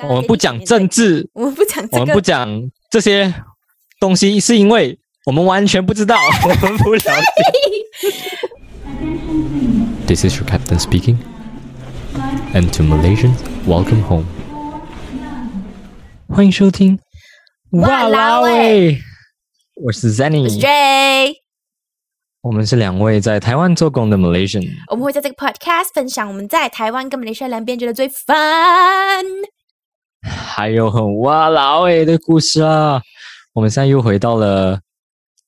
我们不讲政治，我们不讲这个，我们不讲这些东西，是因为我们完全不知道，我们不了解。This is your captain speaking. And to Malaysians, welcome home. 欢迎收听。哇啦喂，我是 Zenny，J。我们是两位在台湾做工的 Malaysian。我们会在这个 podcast 分享我们在台湾跟马来西亚两边觉得最 fun。还有很哇啦喂的故事啊！我们现在又回到了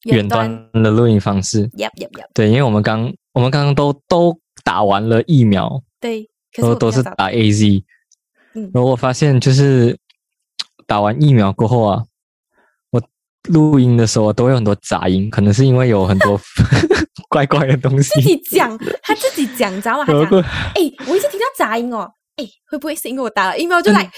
远端的录音方式。Yep yep yep。对，因为我们刚我们刚刚都都打完了疫苗，对，可是都都是打 A Z。嗯然后我发现就是打完疫苗过后啊，我录音的时候都会有很多杂音，可能是因为有很多 怪怪的东西自。己讲，他自己讲，你知道吗？哎，我一直听到杂音哦，哎，会不会是因为我打了疫苗就嗯来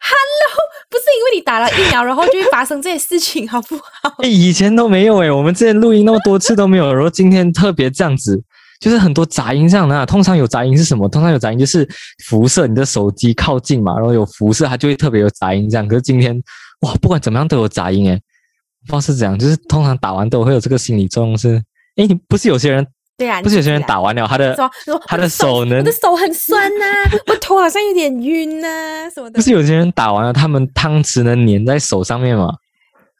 ？Hello，不是因为你打了疫苗，然后就会发生这些事情，好不好？哎，以前都没有哎，我们之前录音那么多次都没有，然后今天特别这样子，就是很多杂音这样的、啊。通常有杂音是什么？通常有杂音就是辐射，你的手机靠近嘛，然后有辐射，它就会特别有杂音这样。可是今天哇，不管怎么样都有杂音哎，不知道是怎样，就是通常打完都会有这个心理作用是，哎，你不是有些人对啊，不是有些人打完了他的他的手手能我的手很酸呐、我头好像有点晕呐、什么的不。是有些人打完了，他们汤匙能粘在手上面嘛？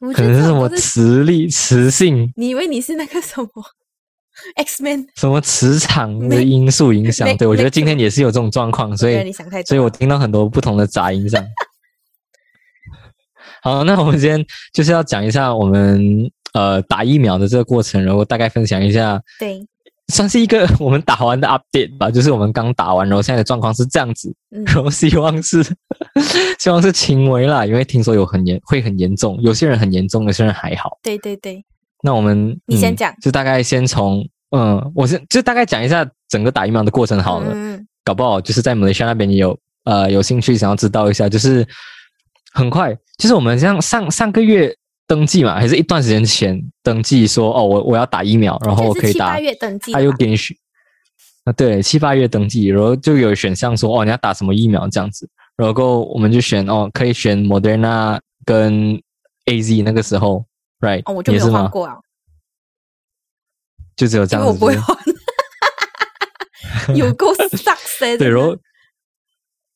我觉得可能是什么磁力、磁性、你以为你是那个什么 X Man？什么磁场的因素影响。对，我觉得今天也是有这种状况，所以。所以我听到很多不同的杂音这样。好，那我们今天就是要讲一下我们呃打疫苗的这个过程，然后大概分享一下，对，算是一个我们打完的 update 吧，就是我们刚打完，然后现在的状况是这样子，嗯，然后希望是 希望是轻微啦，因为听说有很严会很严重，有些人很严重，有些人还好。对对对，那我们嗯你先讲就大概先从嗯，我先就大概讲一下整个打疫苗的过程好了。嗯，搞不好就是在马来西亚那边也有呃有兴趣想要知道一下，就是很快，就是我们像上上个月登记嘛，还是一段时间前登记说哦我我要打疫苗，然后我可以打是七八，月登记的他又，给你选啊对七八月登记，然后就有选项说哦你要打什么疫苗这样子，然后我们就选哦可以选 Moderna 跟 A Z 那个时候，right 哦，我就没换过啊，就只有这样子我不会换，有够 sucks 的。对，然后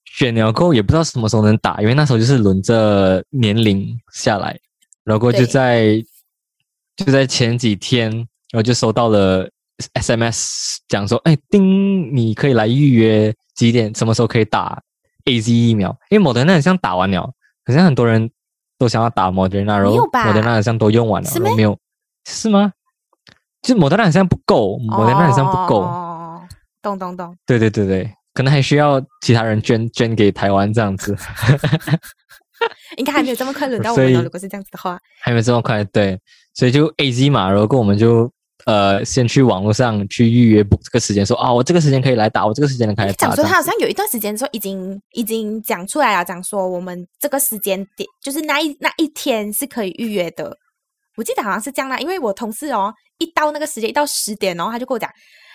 选了过后也不知道什么时候能打，因为那时候就是轮着年龄下来，然后就在就在前几天，然后就收到了 SMS 讲说，哎，丁，你可以来预约几点，什么时候可以打 A Z 疫苗？因为莫德纳好像打完了，好像很多人都想要打莫德纳，然后莫德纳好像都用完了，没有。是吗？就是莫德纳好像不够，莫德纳好像不够。哦，懂懂懂，对对对对，可能还需要其他人捐捐给台湾这样子，应该还没有这么快轮到我们哦。如果是这样子的话，还没这么快。对，所以就 A Z 嘛，然后我们就呃先去网络上去预约 book 这个时间，说啊、我这个时间可以来打，我这个时间可以来打。讲说他好像有一段时间说已经已经讲出来了，讲说我们这个时间点就是那一那一天是可以预约的。我记得好像是这样啦，因为我同事哦，一到那个时间一到十点，然后他就跟我讲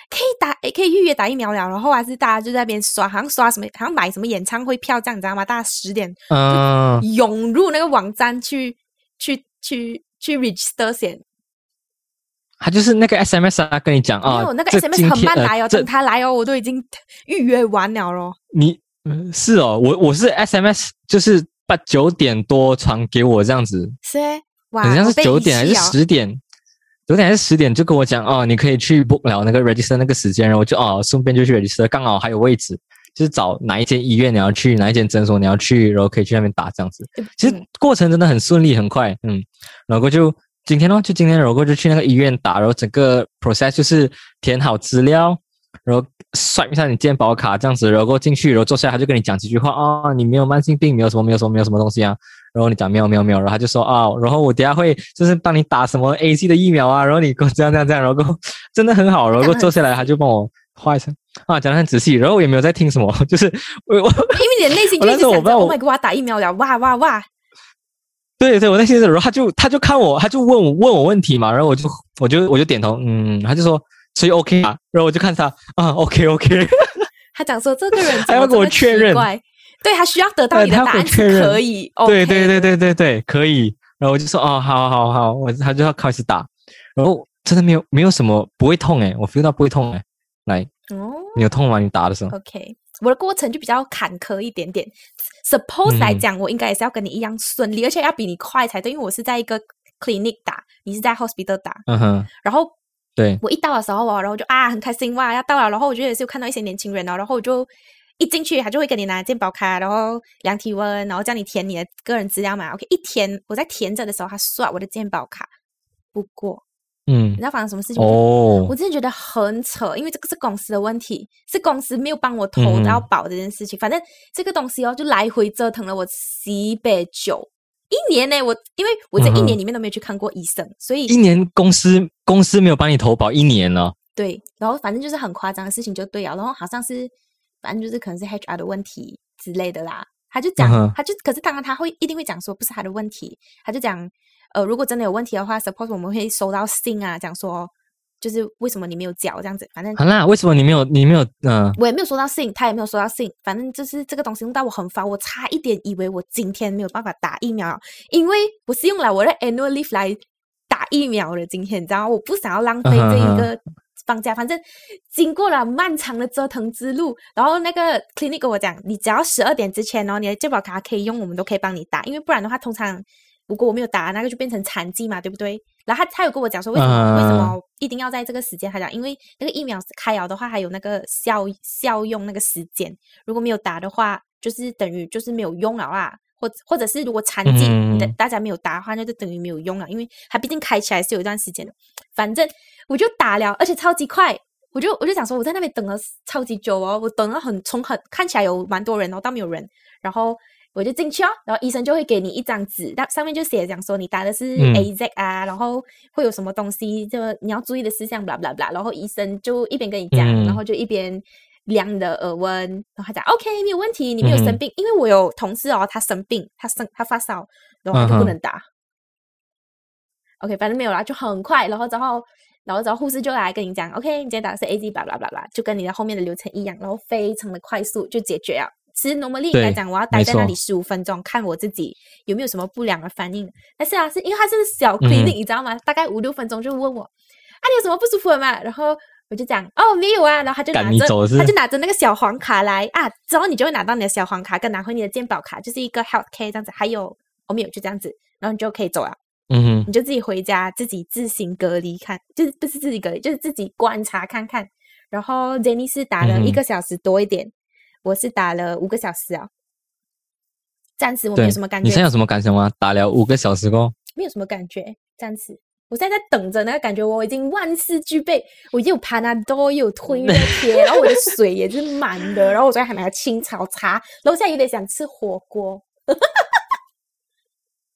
可以打，诶可以预约打疫苗了。然后还是大家就在那边刷，好像刷什么，好像买什么演唱会票这样，你知道吗？大家十点嗯，涌入那个网站去去去去 register 先。他就是那个 S M S 啊，跟你讲啊，没有那个 SMS 很慢来哦，等他来哦，我都已经预约完了咯。你呃是哦，我我是 S M S，就是把九点多传给我这样子，是好像是九点还是十点，九点还是十点就跟我讲哦，你可以去 book 了那个 register 那个时间，然后我就哦顺便就去 register，刚好还有位置，就是找哪一间医院你要去，哪一间诊所你要去，然后可以去那边打这样子。其实嗯过程真的很顺利很快，嗯，然后就今天哦，就今天，然后就去那个医院打，然后整个 process 就是填好资料，然后刷一下你健保卡这样子，然后进去，然后坐下来他就跟你讲几句话啊、你没有慢性病，没有什么，没有什么，没有什么东西啊。然后你讲没有没有没有，然后他就说啊，然后我等下会就是帮你打什么 A C 的疫苗啊，然后你给我这样这样这样，然后 真的很好，然后坐下来他就帮我画一层啊，讲的很仔细，然后我也没有在听什么，就是我我 因为你的内心就我一直想着那时我不知道我，Oh my god，我要打疫苗了，哇哇哇！对对，我那些时候他就他就看我，他就问我问我问题嘛，然后我就我就我就点头，嗯，他就说所以 OK 啊，然后我就看他啊 OK OK，他讲说这个人还要跟我确认对他需要得到你的答案是可以，对对对对对对，可以。然后我就说哦，好好好，我他就要开始打，然后真的没有没有什么不会痛诶，我 feel 到不会痛诶。来，哦你有痛吗？你打的时候？，OK，我的过程就比较坎坷一点点。Suppose 来嗯讲，我应该也是要跟你一样顺利，而且要比你快才对，因为我是在一个 clinic 打，你是在 hospital 打，嗯哼，然后对，我一到的时候哦，然后就啊很开心哇要到了，然后我觉得也是有看到一些年轻人哦，然后我就一进去他就会跟你拿健保卡，然后量体温，然后叫你填你的个人资料嘛。OK，一填我在填着的时候，他刷我的健保卡不过，嗯你知，道发生什么事情吗？哦我，真的觉得很扯，因为这个是公司的问题，是公司没有帮我投嗯到保这件事情。反正这个东西哦，就来回折腾了我西北九一年呢。我因为我这一年里面都没有去看过医生，所以一年公司公司没有帮你投保一年了，对，然后反正就是很夸张的事情就对了，然后好像是反正就是可能是 HR 的问题之类的啦。他就讲，他就可是当然他会一定会讲说不是他的问题，他就讲呃如果真的有问题的话，suppose 我们会收到信啊，讲说就是为什么你没有缴这样子，反正好啦，为什么你没有你没有嗯、我也没有收到信，他也没有收到信，反正就是这个东西弄到我很烦，我差一点以为我今天没有办法打疫苗，因为我是用了我的 annual leave 来打疫苗的。今天你知道吗，我不想要浪费这一个放假，反正经过了漫长的折腾之路，然后那个 clinic 跟我讲，你只要十二点之前哦，你的健保卡可以用，我们都可以帮你打，因为不然的话，通常如果我没有打，那个就变成残疾嘛，对不对？然后他他有跟我讲说，为什么、为什嗯么一定要在这个时间？他讲，因为那个疫苗开药的话，还有那个效效用那个时间，如果没有打的话，就是等于就是没有用了啦。或或者是如果残疾大家没有打的话，那就等于没有用了，因为它毕竟开起来是有一段时间的。反正我就打了，而且超级快。我就我就想说，我在那边等了超级久哦，我等了很从很看起来有蛮多人哦，到没有人，然后我就进去哦，然后医生就会给你一张纸，那上面就写讲说你打的是嗯 AZ 啊，然后会有什么东西，就你要注意的事项，blah blah blah，然后医生就一边跟你讲，嗯然后就一边量你的耳温，然后他讲 OK 没有问题，你没有生病，因为我有同事哦，他生病，他生他发烧，然后他就不能打。OK，反正没有啦，就很快，然后之后，然后之后护士就来跟你讲，OK，你今天打的是 AZ，巴拉巴拉，就跟你的后面的流程一样，然后非常的快速就解决了。其实 normally 对来讲，我要待在那错里十五分钟，看我自己有没有什么不良的反应。但是啊，是因为它是小嗯 clinic，、你知道吗？大概五六分钟就问我，啊，你有什么不舒服的吗？然后我就讲，哦，没有啊。然后他就拿着他就拿着那个小黄卡来啊，之后你就会拿到你的小黄卡，跟拿回你的健保卡，就是一个 health care 这样子，还有我没有就这样子，然后你就可以走了。嗯哼，你就自己回家自己自行隔离看，就是不是自己隔离，就是自己观察看看。然后 Jenny 是打了一个小时多一点，我是打了五个小时啊。暂时我没有什么感觉，你现在有什么感想吗？打了五个小时过后，没有什么感觉，暂时。我现在在等着那个感觉，我已经万事俱备，我又有 Panadol，又有退热贴，然后我的水也是满的，然后我昨天还买了青草茶，楼下有点想吃火锅。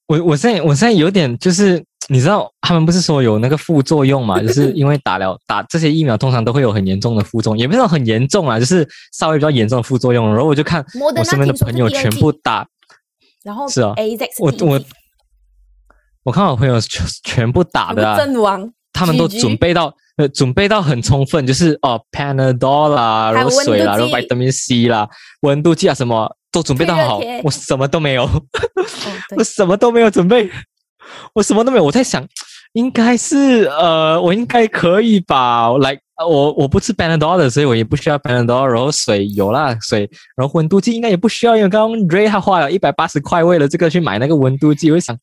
我我现在我现在有点就是，你知道他们不是说有那个副作用嘛？就是因为打了打这些疫苗，通常都会有很严重的副作用，也不是说很严重啊，就是稍微比较严重的副作用。然后我就看我身边的朋友全部打，然后是啊我我我看我朋友全全部打的啊，阵亡，他们都准备到呃准备到很充分，就是哦 Panadol 啦，然后水啦，然后 Vitamin C 啦，温度计啊什么都准备到好我什么都没有，哦，我，什么都没有准备，我什么都没有。我在想，应该是呃，我应该可以吧？来，我我不吃 Panadol 的，所以我也不需要 Panadol。然后水有啦，水，然后温度计应该也不需要，因为刚刚 Ray 他花了一百八十块为了这个去买那个温度计。我就想，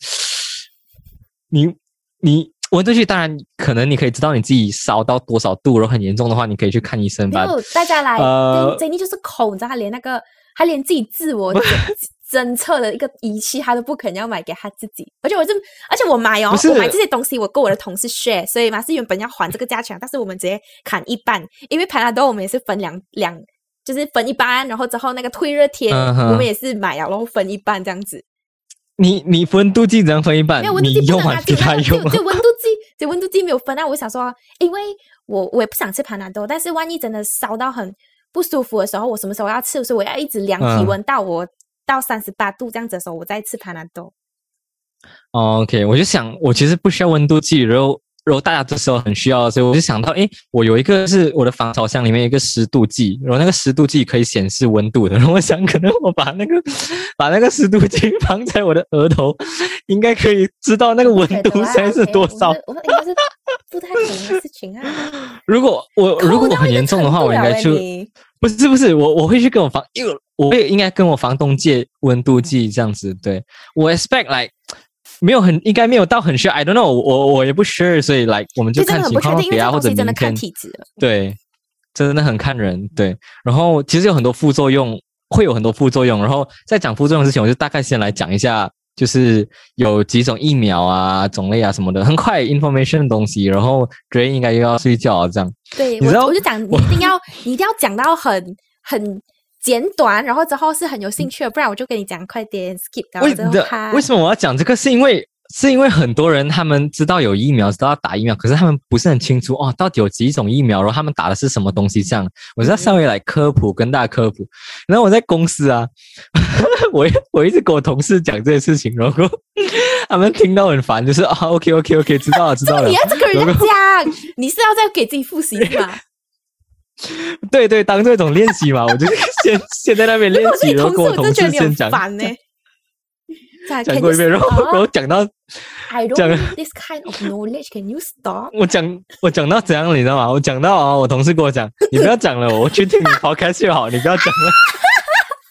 你你温度计当然可能你可以知道你自己烧到多少度，然后很严重的话，你可以去看医生吧。没有大家来，呃 Jenny 就是抠，你知道他连那个他连自己自我侦 侦测的一个仪器，他都不肯要买给他自己。而且我就，而且我买哦我买这些东西，我跟我的同事 share，所以嘛是原本要还这个价钱，但是我们直接砍一半，因为 Panadol 我们也是分两两，就是分一半，然后之后那个退热贴、我们也是买了，然后分一半这样子。你你温度计只能分一半没有？温度你计不能啊，用完给他用就。温度计，就温度计没有分啊。我想说，因为我我也不想吃盘兰多，但是万一真的烧到很不舒服的时候，我什么时候要吃？所以我要一直量体嗯温到我到三十八度这样子的时候，我再吃盘兰多。哦 OK，我就想，我其实不需要温度计，然后然后大家这时候很需要，所以我就想到，诶，我有一个是我的防潮箱里面有一个湿度计，然后那个湿度计可以显示温度的。然后我想，可能我把那个 把那个湿度计放在我的额头，应该可以知道那个温度现 在是多少。我应该是不太可能的事情啊。如果我如果很严重的话，我应该去不是不是我我会去跟我房，因为我会应该跟我房东借温度计这样子。对我 expect like。没有很应该没有到很需要，I don't know，我我也不 sure，所以来我们就看情况给啊，或者明天。对，真的很看人。对，然后其实有很多副作用，会有很多副作用。然后在讲副作用之前，我就大概先来讲一下，就是有几种疫苗啊、种类啊什么的，很快 information 的东西。然后觉得应该又要睡觉啊，这样。对，我我就讲，你一定要你一定要讲到很很。简短，然后之后是很有兴趣的，不然我就跟你讲，快点 skip 掉为为什么我要讲这个？是因为是因为很多人他们知道有疫苗，知道要打疫苗，可是他们不是很清楚哦，到底有几种疫苗，然后他们打的是什么东西？这样，我要稍微来科普，跟大家科普。然后我在公司啊，我我一直跟我同事讲这些事情，然后他们听到很烦，就是啊，OK OK OK，知道了知道了。你要这个人讲，你是要再给自己复习吗？对对，当做一种练习嘛，我就 先先在那边练习，然后跟我同事先讲。烦呢，讲过一遍，然后然后讲到讲 this kind of knowledge，can you stop？我讲我讲到怎样，你知道吗？我讲到啊，我同事跟我讲，你不要讲了，我去听你 podcast 就好，你不要讲了。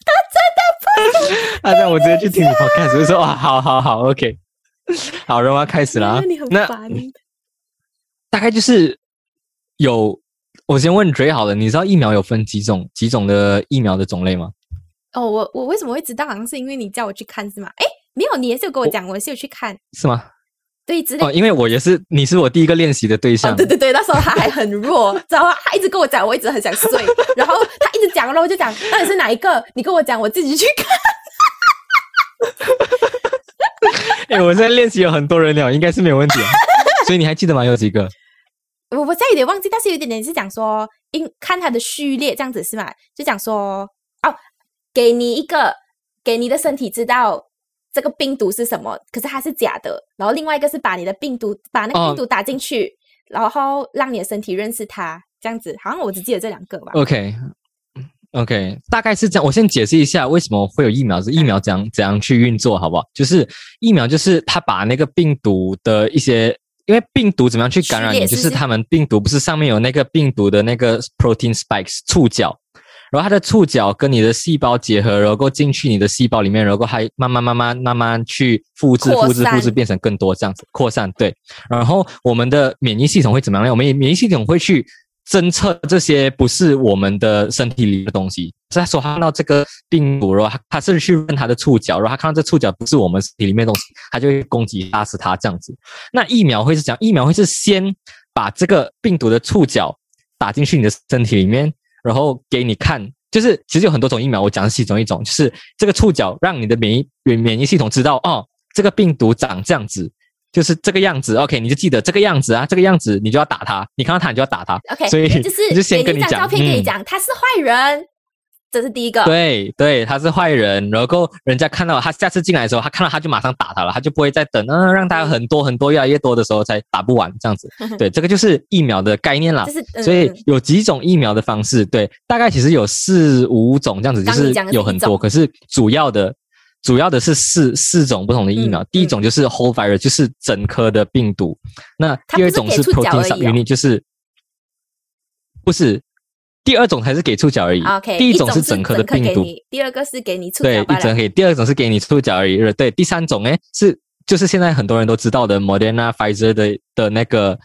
他真的不，他让我直接去听你 podcast，就说哇，好好好，OK，好，然后要开始了啊。那大概就是有。我先问 Dre 好了，你知道疫苗有分几种几种的疫苗的种类吗？哦，我我为什么会知道？好像是因为你叫我去看是吗？哎，没有，你也是有跟我讲，我是有去看，是吗？对，之类。哦，因为我也是，你是我第一个练习的对象。对 对对，那时候他还很弱，然后他一直跟我讲，我一直很想睡，然后他一直讲，然后我就讲到底是哪一个？你跟我讲，我自己去看。哎，我现在练习有很多人了，应该是没有问题。所以你还记得吗？有几个？我我现在有点忘记，但是有点点是讲说，因看它的序列这样子是吗？就讲说哦，给你一个，给你的身体知道这个病毒是什么，可是它是假的。然后另外一个是把你的病毒，把那个病毒打进去，然后让你的身体认识它，这样子。好像我只记得这两个吧。OK，OK，大概是这样。我先解释一下为什么会有疫苗，是疫苗怎样怎样去运作，好不好？就是疫苗就是它把那个病毒的一些。因为病毒怎么样去感染你？就是他们病毒不是上面有那个病毒的那个 protein spikes 触角，然后它的触角跟你的细胞结合，然后进去你的细胞里面，然后还慢慢慢慢慢慢去复制、复制、复制，变成更多这样子扩散。对，然后我们的免疫系统会怎么样呢？我们免疫系统会去。侦测这些不是我们的身体里的东西，所以他说他看到这个病毒，然后他他是去问他的触角，然后他看到这触角不是我们身体里面的东西，他就会攻击杀死他这样子。那疫苗会是讲，疫苗会是先把这个病毒的触角打进去你的身体里面，然后给你看，就是其实有很多种疫苗，我讲的其中一种，就是这个触角让你的免疫免疫系统知道哦，这个病毒长这样子。就是这个样子，OK，你就记得这个样子啊，这个样子你就要打他，你看到他你就要打他，OK，所以就是就先跟你讲，照片跟你讲，他是坏人，这是第一个，对对，他是坏人，然后人家看到他下次进来的时候，他看到他就马上打他了，他就不会再等，嗯，让他很多很多越来越多的时候才打不完这样子，对，这个就是疫苗的概念啦，所以有几种疫苗的方式，对，大概其实有四五种这样子，就是有很多，可是主要的。主要的是四四种不同的疫苗，第一种就是 whole virus，就是整颗的病毒。那第二种是 protein subunit，就是不是第二种还是给触角而已。OK，第一种是整颗的病毒，第二个是给你触角。对，一整颗。第二种是给你触角而已。对，第三种哎是就是现在很多人都知道的 Moderna、Pfizer 的的那个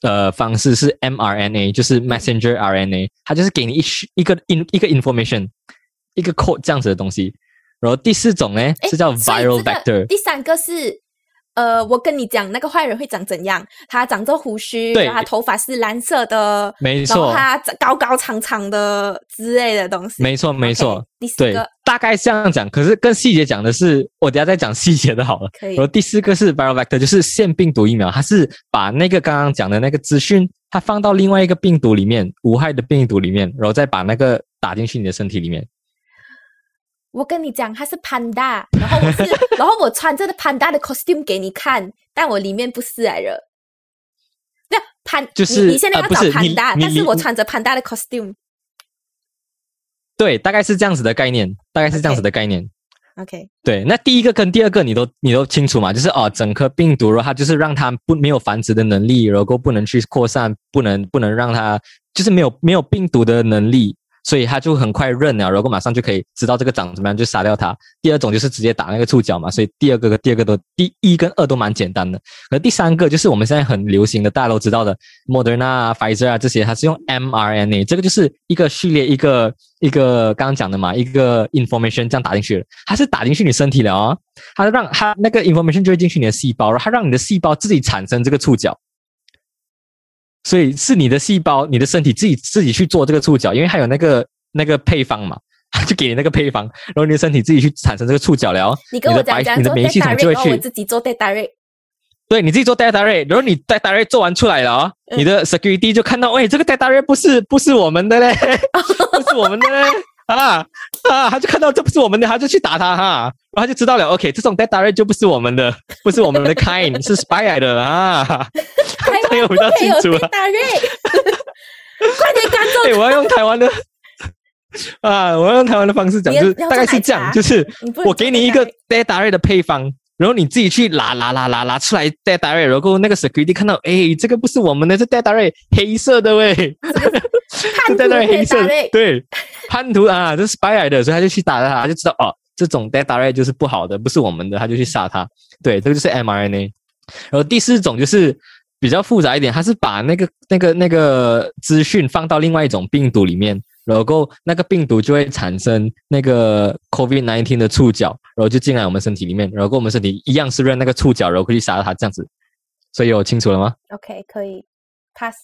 呃方式是 mRNA，就是 messenger RNA，它就是给你一一个 in 一个 information，一个 code 这样子的东西。然后第四种呢是叫 viral vector，第三个是呃，我跟你讲那个坏人会长怎样？他长着胡须，他头发是蓝色的，没错，他高高长长的之类的东西，没错没错。第四个大概这样讲，可是更细节讲的是，我等下再讲细节的好了。可以然后第四个是 viral vector，就是腺病毒疫苗，它是把那个刚刚讲的那个资讯，它放到另外一个病毒里面，无害的病毒里面，然后再把那个打进去你的身体里面。我跟你讲，他是 panda，然后我是，然后我穿这个 panda 的 costume 给你看，但我里面不是来了。潘，就是你你现在要找潘达，你你但是我穿着潘达的 costume。对，大概是这样子的概念，大概是这样子的概念。OK，对，那第一个跟第二个你都你都清楚嘛？就是哦，整颗病毒，然后它就是让它不没有繁殖的能力，然后不能去扩散，不能不能让它就是没有没有病毒的能力，所以它就很快认了，然后马上就可以知道这个长怎么样，就杀掉它。第二种就是直接打那个触角嘛，所以第二个跟第二个都第一跟二都蛮简单的。而第三个就是我们现在很流行的，大家都知道的，Moderna 啊、Pfizer 啊这些，它是用 mRNA，这个就是一个序列，一个一个刚刚讲的嘛，一个 information 这样打进去了，它是打进去你身体了啊、哦，它让它那个 information 就会进去你的细胞，然后它让你的细胞自己产生这个触角。所以是你的细胞，你的身体自己自己去做这个触角，因为它有那个那个配方嘛，它就给你那个配方，然后你的身体自己去产生这个触角了哦。你跟我的白讲讲做你的免疫系统就会去自己做 data rate。对你自己做 data rate，然后你 data rate 做完出来了哦，嗯你的 security 就看到，喂，这个 data rate 不是不是我们的嘞，不是我们的嘞，啊啊，他就看到这不是我们的，他就去打他哈，然后他就知道了，OK，这种 data 就不是我们的，不是我们的 kind，是 spy 来的啊，台这个湾不可以有比较清楚 data 啊。rate，快点赶走对，我要用台湾的 啊，我要用台湾的方式讲，就是大概是这样，茶就是我给你一个做 data rate 的配方。然后你自己去拿拿拿拿拿出来 data rate，然后那个 security 看到，哎，这个不是我们的，这 data rate 黑色的喂，这 data rate 黑色对，叛徒啊，这是 spy 来的，所以他就去打他，他就知道哦，这种 data rate 就是不好的，不是我们的，他就去杀他。对，这个就是 mRNA。然后第四种就是比较复杂一点，它是把那个那个那个资讯放到另外一种病毒里面，然后那个病毒就会产生那个 COVID nineteen 的触角，然后就进来我们身体里面，然后跟我们身体一样是认那个触角，然后可以杀它这样子。所以我清楚了吗 OK 可以 pass。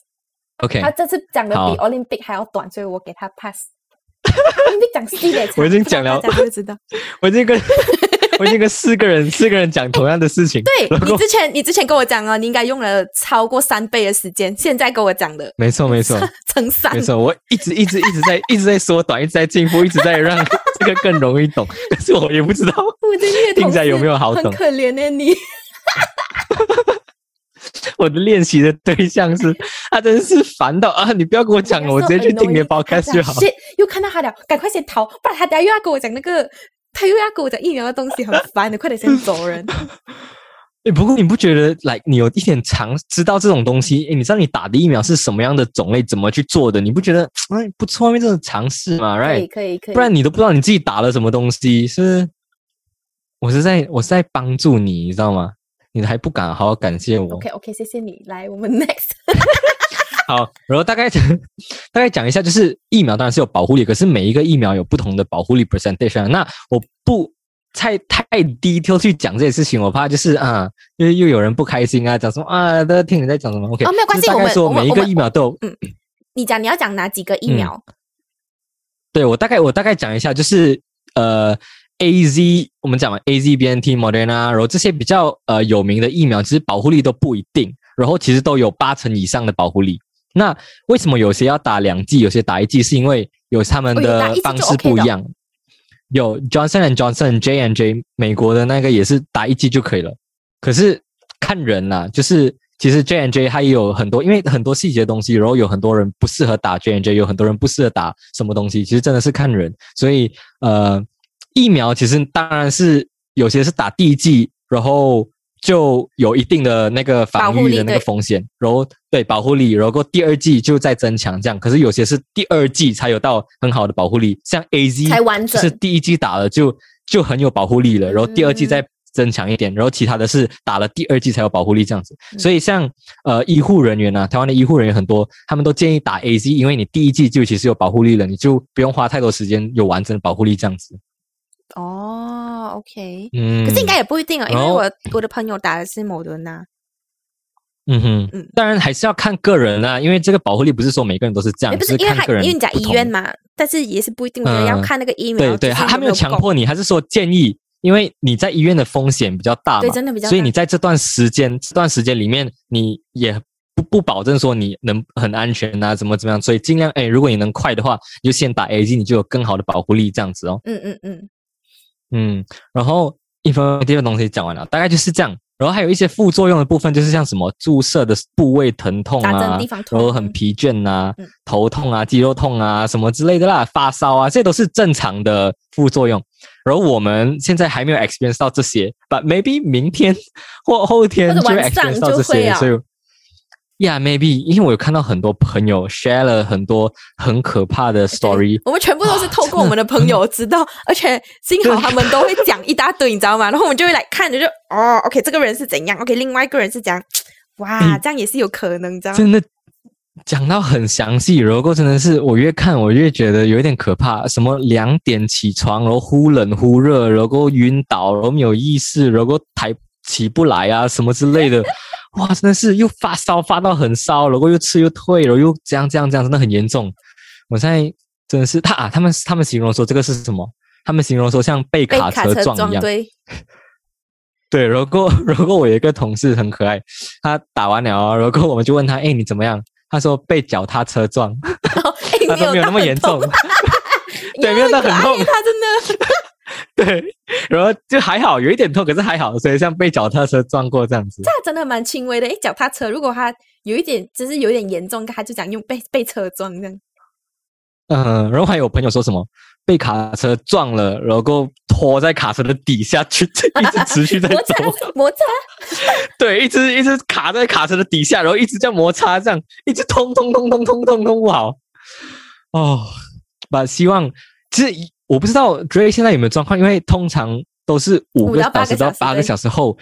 ？OK，他这次讲的比 Olympic 还要短，所以我给他 pass。Olympic 讲细点，我已经讲了大家就知道。我已经跟我已经跟四个人四个人讲同样的事情，对你之前，你之前跟我讲哦，你应该用了超过三倍的时间，现在跟我讲的没错没错。乘三没。错，我一直一直一直在 一直在缩短，一直在进步，一直在让 这个更容易懂。但是我也不知道我的虐童听起来有没有好懂很可怜呢，你。我的练习的对象是他，真是烦到啊！你不要跟我讲了，我直接去听你的 podcast 就好。又看到他了，赶快先逃，不然他等下又要跟我讲那个，他又要跟我讲疫苗的东西，很 烦的，快点先走人。诶不过你不觉得来你有一点常知道这种东西？诶你知道你打的疫苗是什么样的种类，怎么去做的？你不觉得 哎不错？因为这种尝试嘛可以，right？可以可以，不然你都不知道你自己打了什么东西，是不是？我是在我是在帮助你，你知道吗？你还不敢好好感谢我。OK OK，谢谢你。来，我们 next。好，然后大概 大概讲一下，就是疫苗当然是有保护力，可是每一个疫苗有不同的保护力 percentage 啊。那我不太太 detail 去讲这些事情，我怕就是啊，又又有人不开心啊，讲什么啊，大家听你在讲什么？OK，哦没有关系大概我们说每一个疫苗都有嗯你讲你要讲哪几个疫苗？对我大概我大概讲一下，就是呃，A Z 我们讲嘛，A Z B N T Moderna，然后这些比较呃有名的疫苗，其实保护力都不一定，然后其实都有八成以上的保护力。那为什么有些要打两剂，有些打一剂？是因为有他们的方式不一样。有 Johnson and Johnson、J and J，美国的那个也是打一剂就可以了。可是看人啦，就是其实 J and J 它也有很多，因为很多细节的东西，然后有很多人不适合打 J and J，有很多人不适合打什么东西，其实真的是看人。所以呃，疫苗其实当然是有些是打第一剂，然后就有一定的那个防御的那个风险，然后对保护力，然后第二季就再增强这样。可是有些是第二季才有到很好的保护力，像 A Z 才完整就是第一季打了就就很有保护力了，然后第二剂嗯再增强一点，然后其他的是打了第二季才有保护力这样子。嗯所以像呃医护人员啊，台湾的医护人员很多，他们都建议打 A Z，因为你第一季就其实有保护力了，你就不用花太多时间有完整的保护力这样子。哦，OK。嗯，可是应该也不一定哦，因为我我的朋友打的是某德纳。嗯哼，嗯当然还是要看个人啊，因为这个保护力不是说每个人都是这样，也不是因为他看个人因为你讲不同医院嘛，但是也是不一定，我觉得要嗯看那个疫苗。对对，他他没有强迫你，还是说建议，因为你在医院的风险比较大嘛，对真的比较大所以你在这段时间这段时间里面，你也不不保证说你能很安全啊，怎么怎么样，所以尽量哎，如果你能快的话，你就先打 A G，你就有更好的保护力这样子哦。嗯嗯嗯，嗯，然后 informative 的东西讲完了，大概就是这样。然后还有一些副作用的部分，就是像什么注射的部位疼痛啊然后很疲倦呐、嗯头痛啊、肌肉痛啊什么之类的啦，发烧啊，这都是正常的副作用。然后我们现在还没有 experience 到这些，but maybe 明天或后天就 experience 到这些，所以。Yeah, maybe，因为我有看到很多朋友 share 了很多很可怕的 story，我们全部都是透过我们的朋友知道，而且幸好他们都会讲一大堆，你知道吗？然后我们就会来看着就哦，OK，这个人是怎样，OK，另外一个人是怎样，哇，哎这样也是有可能，你知道吗？真的讲到很详细，然后真的是我越看我越觉得有一点可怕。什么两点起床，然后忽冷忽热，然后晕倒，然后没有意识，然后抬起不来啊，什么之类的。哇，真的是又发烧发到很烧，然后又吃又退，然后又这样这样这样，真的很严重。我现在真的是他啊，他们他们形容说这个是什么？他们形容说像被卡车车撞一样。对，对，然后 然后我有一个同事很可爱，他打完了哦，然后我们就问他，哎，你怎么样？他说被脚踏车撞，他说没有那么严重，对，没有到很痛，他真的 对，然后就还好，有一点痛，可是还好，所以像被脚踏车撞过这样子。这真的蛮轻微的。哎，脚踏车如果它有一点，只是有点严重，他就讲用被被车撞这样。嗯，然后还有朋友说什么被卡车撞了，然后拖在卡车的底下去，一直持续在摩，擦摩擦，对，一直一直卡在卡车的底下，然后一直这样摩擦，这样一直通通通通通通通不好。哦，把希望其实我不知道 Dray 现在有没有状况，因为通常都是五个小时到八个小时后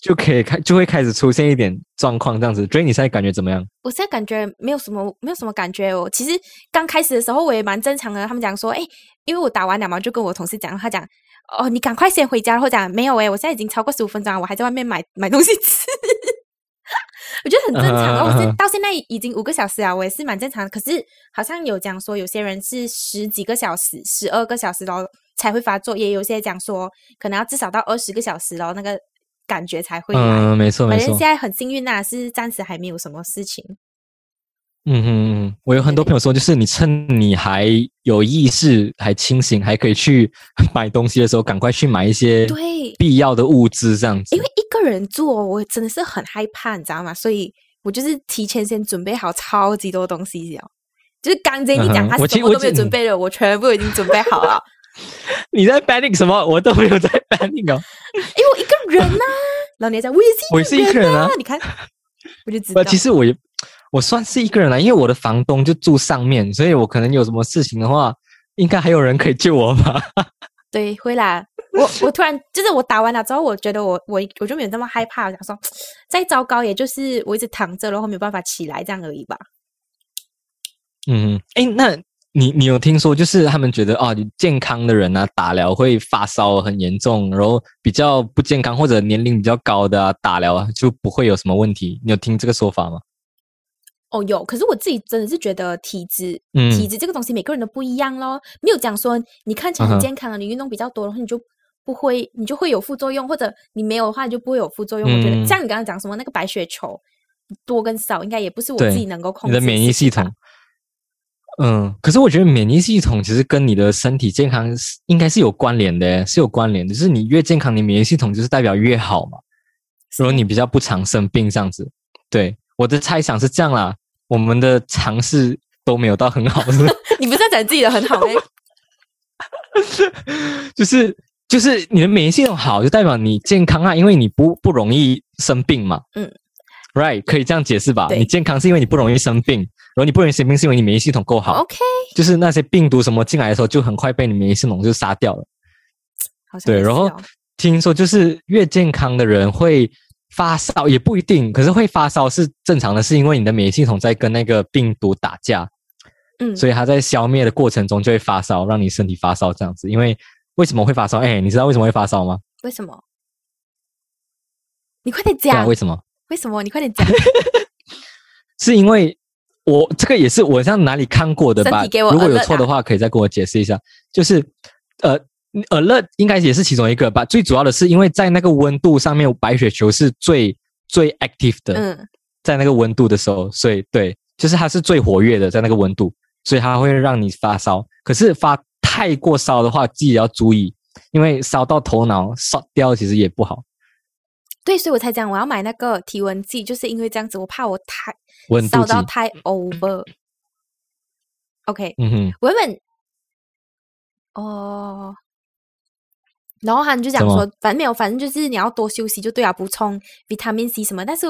就可以开就会开始出现一点状况这样子。Dray 你现在感觉怎么样？我现在感觉没有什么没有什么感觉哦。其实刚开始的时候我也蛮正常的，他们讲说，哎，因为我打完两毛就跟我同事讲，他讲，哦，你赶快先回家，然后讲没有哎，我现在已经超过十五分钟了，我还在外面买买东西吃。我觉得很正常，然后我现到现在已经五个小时啊，我也是蛮正常的。可是好像有讲说，有些人是十几个小时、十二个小时然后才会发作，也有些讲说可能要至少到二十个小时然后那个感觉才会来。嗯，没错没错反正现。在很幸运呐、是暂时还没有什么事情。嗯哼嗯，我有很多朋友说，就是你趁你还有意识、还清醒、还可以去 买东西的时候，赶快去买一些对必要的物资，这样子因。为一个人做，我真的是很害怕，你知道吗？所以我就是提前先准备好超级多东西了。就是刚才你讲他什么都没有准备了，我全部已经准备好了。你在 panic 什么？我都没有在 panic 哦。因为我一个人呐、然后你还讲我也是我也是一个人啊你看，我就知道。其实我也我算是一个人了，因为我的房东就住上面，所以我可能有什么事情的话，应该还有人可以救我吧。对，会啦。我我突然就是我打完了之后，我觉得我我我就没有那么害怕，我想说再糟糕，也就是我一直躺着，然后没有办法起来这样而已吧。嗯，哎，那你你有听说，就是他们觉得啊，健康的人啊，打了会发烧很严重，然后比较不健康或者年龄比较高的啊，打了啊就不会有什么问题。你有听这个说法吗？哦，有，可是我自己真的是觉得体质，嗯体质这个东西每个人都不一样咯，没有讲说你看起来很健康啊，你运动比较多，然后你就不会，你就会有副作用，或者你没有的话，你就不会有副作用。我觉得嗯像你刚刚讲什么那个白血球多跟少，应该也不是我自己能够控你的免疫系统。嗯，可是我觉得免疫系统其实跟你的身体健康是应该是有关联的，是有关联的。就是你越健康，你免疫系统就是代表越好嘛。如果你比较不常生病这样子，对我的猜想是这样啦。我们的尝试都没有到很好，是不是你不是在讲自己的很好咩？就是就是你的免疫系统好，就代表你健康啊，因为你不不容易生病嘛。嗯，right，可以这样解释吧？你健康是因为你不容易生病，然后你不容易生病是因为你免疫系统够好。OK，就是那些病毒什么进来的时候，就很快被你免疫系统就杀掉了。好像对，然后听说就是越健康的人会发烧，也不一定，可是会发烧是正常的，是因为你的免疫系统在跟那个病毒打架，嗯，所以它在消灭的过程中就会发烧，让你身体发烧这样子。因为为什么会发烧？哎，你知道为什么会发烧吗？为什么？你快点讲，为什么？为什么？你快点讲。是因为我这个也是我像哪里看过的吧如果有错的话，可以再跟我解释一下。就是呃，alert 应该也是其中一个吧。最主要的是因为在那个温度上面，白血球是最最 active 的，嗯，在那个温度的时候，所以对，就是它是最活跃的，在那个温度，所以它会让你发烧。可是发太过烧的话，自己要注意，因为烧到头脑烧掉其实也不好。对，所以我才讲我要买那个体温计，就是因为这样子，我怕我太烧到，太 over。OK，嗯哼，我原本哦，然后他们就讲说，反正没有，反正就是你要多休息就对啊，补充 vitamin C 什么。但是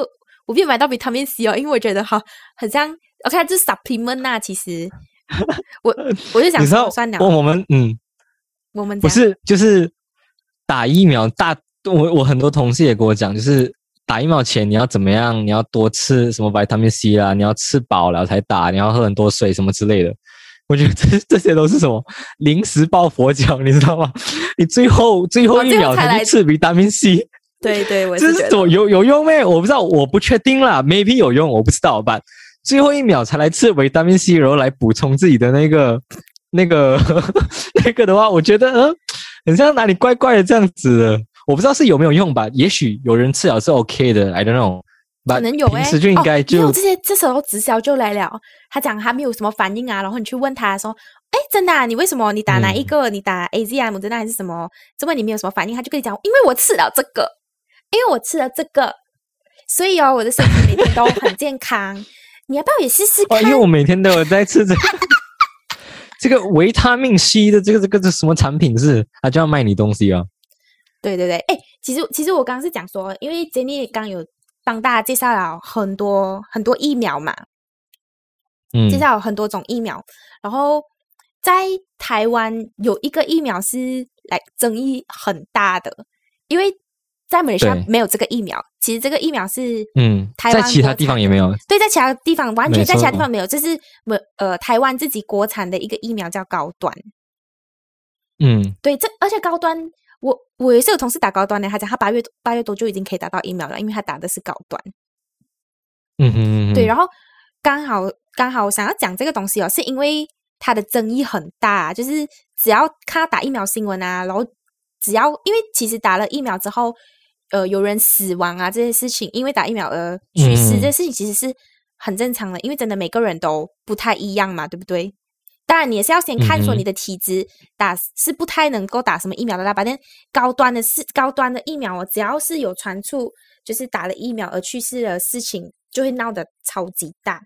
我没有买到 vitamin C 哦，因为我觉得哈，很像 OK，它就是 supplement 呐、其实我 我就想说，算了，我我们嗯，我们不是就是打疫苗大，我我很多同事也跟我讲，就是打疫苗前你要怎么样，你要多吃什么维他命 C 啦，你要吃饱了才打，你要喝很多水什么之类的。我觉得这这些都是什么临时抱佛脚，你知道吗？你最后最后一秒才去吃维他命 C，对对，我这是觉得是怎么有有用咩？我不知道，我不确定啦，maybe 有用，我不知道吧。最后一秒才来吃维他命 C，然后来补充自己的那个那个 那个的话，我觉得嗯，很像哪里怪怪的这样子的。我不知道是有没有用吧？也许有人吃了是 OK 的，I don't know。可能有哎、平时就应该哦、没就、有这些，这时候直销就来了。他讲他没有什么反应啊，然后你去问他说：“哎，真的、啊，你为什么你打哪一个？你打 A Z M 真的还是什么？这问你没有什么反应？”他就跟你讲：“因为我吃了这个，因为我吃了这个，所以哦，我的身体每天都很健康。你要不要也试试哦，看？”因为我每天都有在吃这个 这个维他命 C 的这个这个这什么产品是？他就要卖你东西啊？对对对，哎，其实其实我刚刚是讲说，因为 Jenny 刚有帮大家介绍了很多很多疫苗嘛，嗯介绍有很多种疫苗，然后在台湾有一个疫苗是来争议很大的，因为在马来西亚没有这个疫苗。其实这个疫苗是嗯，台湾在其他地方也没有。对，在其他地方完全在其他地方没有，这是我呃台湾自己国产的一个疫苗叫高端。嗯，对，这而且高端，我我也是有同事打高端的，他讲他八月八月多就已经可以打到疫苗了，因为他打的是高端。嗯哼嗯哼，对，然后刚好刚好想要讲这个东西哦，是因为它的争议很大，就是只要看到打疫苗新闻啊，然后只要因为其实打了疫苗之后，呃，有人死亡啊这些事情，因为打疫苗而去世、嗯这些事情，其实是很正常的，因为真的每个人都不太一样嘛，对不对？当然，你也是要先看说你的体质打是不太能够打什么疫苗的啦。反正高端的是高端的疫苗，我只要是有传出就是打了疫苗而去世的事情，就会闹得超级大。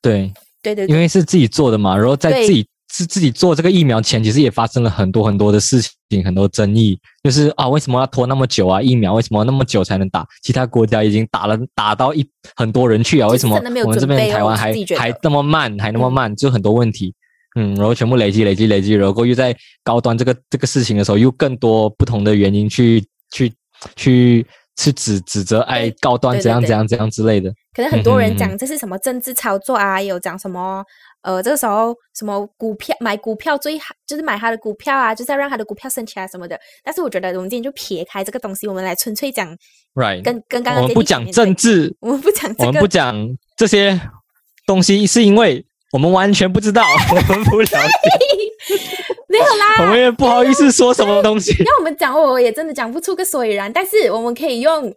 对，对对对，因为是自己做的嘛，然后在自己自自己做这个疫苗前，其实也发生了很多很多的事情，很多争议，就是啊，为什么要拖那么久啊？疫苗为什么那么久才能打？其他国家已经打了，打到一很多人去啊，就是为什么我们这边台湾还还那么慢，还那么嗯慢，就很多问题。嗯，然后全部累积累积累积，然后又在高端这个这个事情的时候，又更多不同的原因去去去去指指责，哎，高端怎样怎样怎样之类的。可能很多人讲这是什么政治操作啊，也有讲什么呃，这个时候什么股票买股票最好就是买他的股票啊，就是要让他的股票升起来什么的。但是我觉得我们今天就撇开这个东西，我们来纯粹讲 Right，跟跟刚刚我们不讲政治，我们不讲这个我们不，讲这些东西，是因为我们完全不知道，我们不了解，没有啦。我们也不好意思说什么东西。要我们讲，我也真的讲不出个所以然。但是我们可以用